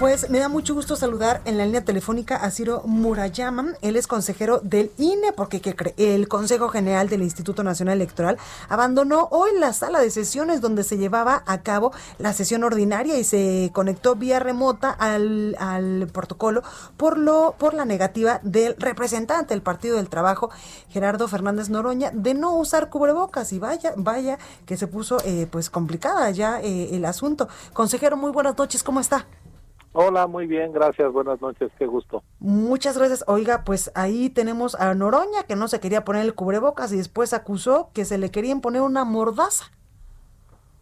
Pues me da mucho gusto saludar en la línea telefónica a Ciro Murayama. Él es consejero del INE, porque el Consejo General del Instituto Nacional Electoral abandonó hoy la sala de sesiones donde se llevaba a cabo la sesión ordinaria y se conectó vía remota al, al protocolo por lo por la negativa del representante del Partido del Trabajo, Gerardo Fernández Noroña, de no usar cubrebocas. Y vaya, vaya que se puso eh, pues complicada ya eh, el asunto. Consejero, muy buenas noches, ¿cómo está? Hola, muy bien, gracias, buenas noches, qué gusto. Muchas gracias. Oiga, pues ahí tenemos a Noroña que no se quería poner el cubrebocas y después acusó que se le querían poner una mordaza.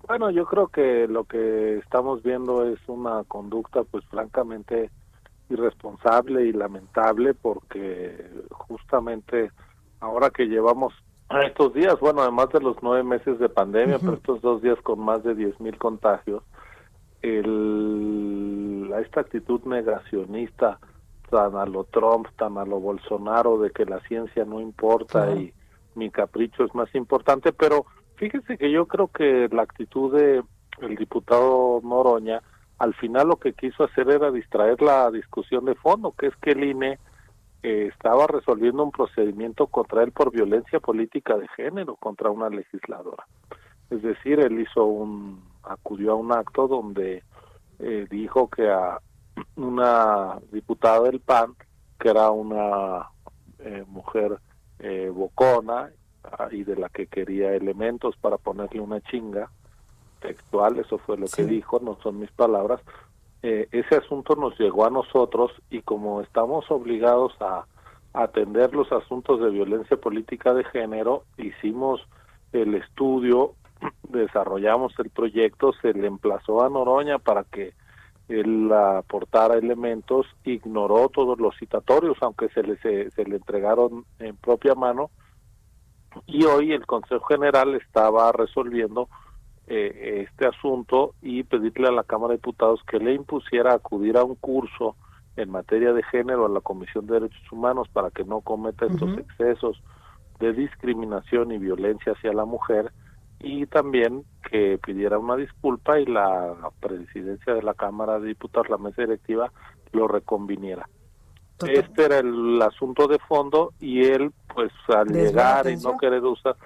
Bueno, yo creo que lo que estamos viendo es una conducta pues francamente irresponsable y lamentable porque justamente ahora que llevamos estos días, bueno, además de los nueve meses de pandemia, pero estos dos días con más de diez mil contagios, el, esta actitud negacionista tan a lo Trump, tan a lo Bolsonaro, de que la ciencia no importa y mi capricho es más importante, pero fíjese que yo creo que la actitud de el diputado Noroña al final lo que quiso hacer era distraer la discusión de fondo, que es que el INE eh, estaba resolviendo un procedimiento contra él por violencia política de género contra una legisladora. Es decir, él hizo un acudió a un acto donde eh, dijo que a una diputada del PAN, que era una eh, mujer eh, bocona ah, y de la que quería elementos para ponerle una chinga textual, eso fue lo que dijo, no son mis palabras, ese asunto nos llegó a nosotros y como estamos obligados a atender los asuntos de violencia política de género, hicimos el estudio desarrollamos el proyecto, se le emplazó a Noroña para que él aportara elementos, ignoró todos los citatorios, aunque se le, se, le entregaron en propia mano, y hoy el Consejo General estaba resolviendo eh, este asunto y pedirle a la Cámara de Diputados que le impusiera acudir a un curso en materia de género a la Comisión de Derechos Humanos para que no cometa estos excesos de discriminación y violencia hacia la mujer y también que pidiera una disculpa y la presidencia de la Cámara de Diputados, la mesa directiva, lo reconviniera. Este era el asunto de fondo y él, pues al llegar y no querer usar,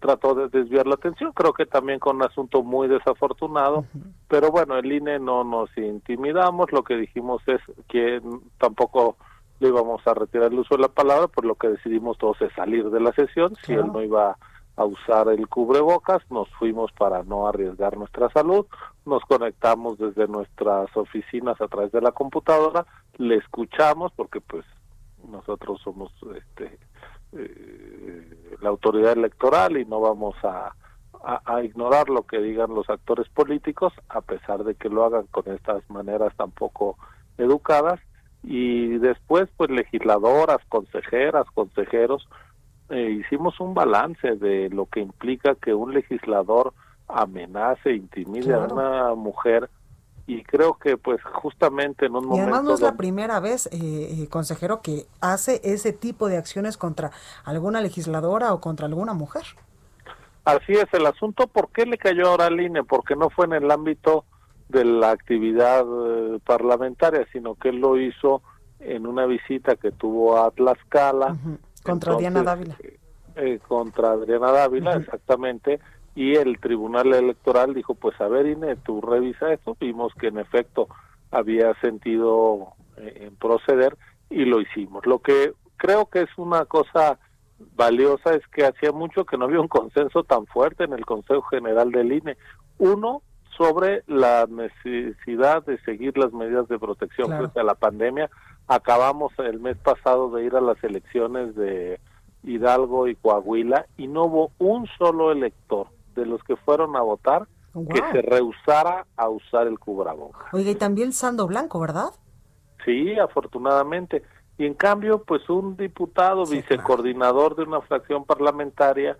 trató de desviar la atención, creo que también con un asunto muy desafortunado, pero bueno, el INE no nos intimidamos, lo que dijimos es que tampoco le íbamos a retirar el uso de la palabra, por lo que decidimos todos es salir de la sesión, si él no iba a usar el cubrebocas, nos fuimos para no arriesgar nuestra salud, nos conectamos desde nuestras oficinas a través de la computadora, le escuchamos porque pues nosotros somos este eh, la autoridad electoral y no vamos a, a, ignorar lo que digan los actores políticos a pesar de que lo hagan con estas maneras tan poco educadas. Y después pues legisladoras, consejeras, consejeros eh, hicimos un balance de lo que implica que un legislador amenace, intimide a una mujer y creo que pues justamente en un momento... Y además no es la primera vez, eh, eh, consejero, que hace ese tipo de acciones contra alguna legisladora o contra alguna mujer. Así es el asunto, ¿por qué le cayó ahora al INE? Porque no fue en el ámbito de la actividad parlamentaria, sino que él lo hizo en una visita que tuvo a Tlaxcala, contra Adriana Dávila. Eh, contra Adriana Dávila, exactamente. Y el Tribunal Electoral dijo, pues a ver, Ine, tú revisa esto. Vimos que en efecto había sentido eh, en proceder y lo hicimos. Lo que creo que es una cosa valiosa es que hacía mucho que no había un consenso tan fuerte en el Consejo General del INE. Uno, sobre la necesidad de seguir las medidas de protección frente a la pandemia. Acabamos el mes pasado de ir a las elecciones de Hidalgo y Coahuila y no hubo un solo elector de los que fueron a votar que se rehusara a usar el cubrebocas. Oiga, y también Sando Blanco, ¿verdad? Sí, afortunadamente. Y en cambio, pues un diputado, vicecoordinador de una fracción parlamentaria,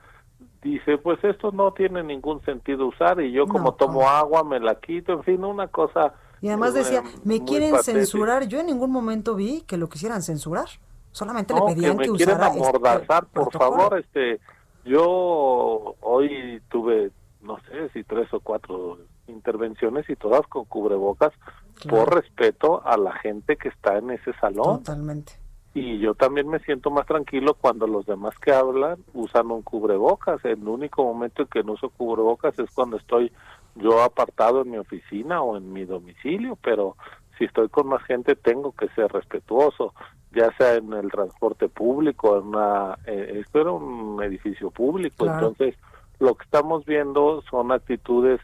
dice, pues esto no tiene ningún sentido usar y yo como tomo agua me la quito, en fin, una cosa... Y además decía, me quieren censurar, yo en ningún momento vi que lo quisieran censurar, solamente le pedían que, me quieren este amordazar, por favor, este, yo hoy tuve, no sé si tres o cuatro intervenciones y todas con cubrebocas por respeto a la gente que está en ese salón. Totalmente. Y yo también me siento más tranquilo cuando los demás que hablan usan un cubrebocas. El único momento en que no uso cubrebocas es cuando estoy yo apartado en mi oficina o en mi domicilio, pero si estoy con más gente tengo que ser respetuoso, ya sea en el transporte público, en una, eh, esto era un edificio público, entonces lo que estamos viendo son actitudes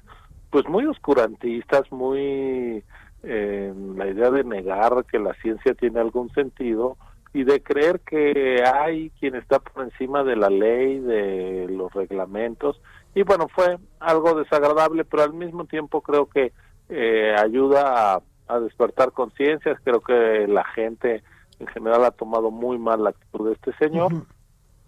pues muy oscurantistas, muy eh, la idea de negar que la ciencia tiene algún sentido y de creer que hay quien está por encima de la ley, de los reglamentos. Y bueno, fue algo desagradable, pero al mismo tiempo creo que eh, ayuda a, despertar conciencias. Creo que la gente en general ha tomado muy mal la actitud de este señor.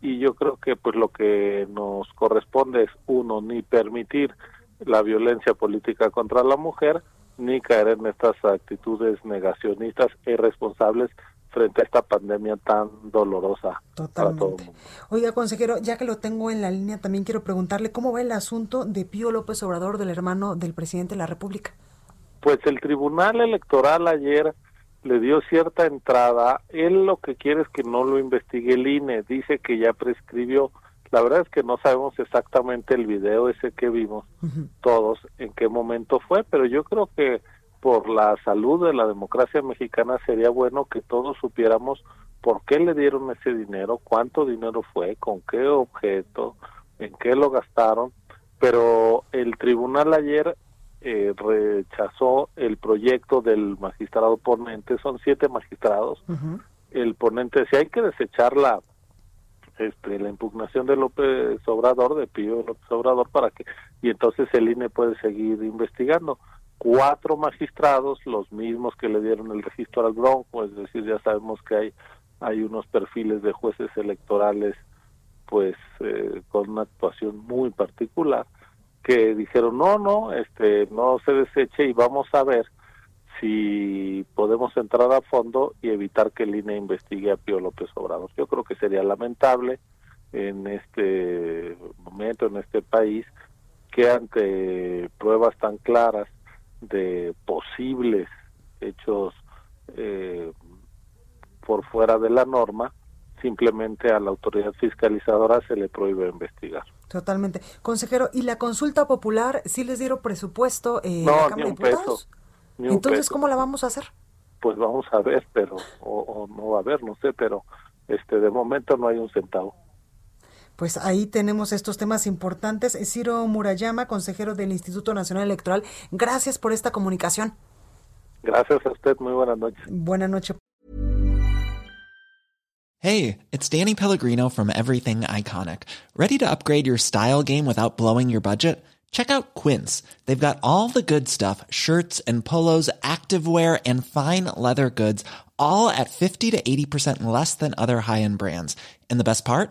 Y yo creo que pues lo que nos corresponde es, uno, ni permitir la violencia política contra la mujer, ni caer en estas actitudes negacionistas e irresponsables frente a esta pandemia tan dolorosa para todo el mundo. Oiga, consejero, ya que lo tengo en la línea, también quiero preguntarle cómo va el asunto de Pío López Obrador, del hermano del presidente de la República. Pues el Tribunal Electoral ayer le dio cierta entrada. Él lo que quiere es que no lo investigue el INE. Dice que ya prescribió. La verdad es que no sabemos exactamente el video ese que vimos todos, en qué momento fue, pero yo creo que por la salud de la democracia mexicana sería bueno que todos supiéramos por qué le dieron ese dinero, cuánto dinero fue, con qué objeto, en qué lo gastaron, pero el tribunal ayer eh, rechazó el proyecto del magistrado ponente, son siete magistrados, el ponente decía hay que desechar la este, la impugnación de López Obrador, de Pío López Obrador, para que, y entonces el INE puede seguir investigando cuatro magistrados, los mismos que le dieron el registro al Bronco, es decir, ya sabemos que hay, hay unos perfiles de jueces electorales pues eh, con una actuación muy particular que dijeron no no este no se deseche y vamos a ver si podemos entrar a fondo y evitar que el INE investigue a Pío López Obrador. Yo creo que sería lamentable en este momento, en este país, que ante pruebas tan claras de posibles hechos eh, por fuera de la norma, simplemente a la autoridad fiscalizadora se le prohíbe investigar. Totalmente. Consejero, ¿y la consulta popular sí les dieron presupuesto eh, no, a Cámara de Entonces, ¿cómo la vamos a hacer? Pues vamos a ver, pero, o, o no va a ver, no sé, pero este de momento no hay un centavo. Pues ahí tenemos estos temas importantes. Ciro Murayama, consejero del Instituto Nacional Electoral, gracias por esta comunicación. Gracias a usted, muy buenas noches. Buenas noches. Hey, it's Danny Pellegrino from Everything Iconic. Ready to upgrade your style game without blowing your budget? Check out Quince. They've got all the good stuff, shirts and polos, activewear and fine leather goods, all at 50 to 80% less than other high-end brands. And the best part?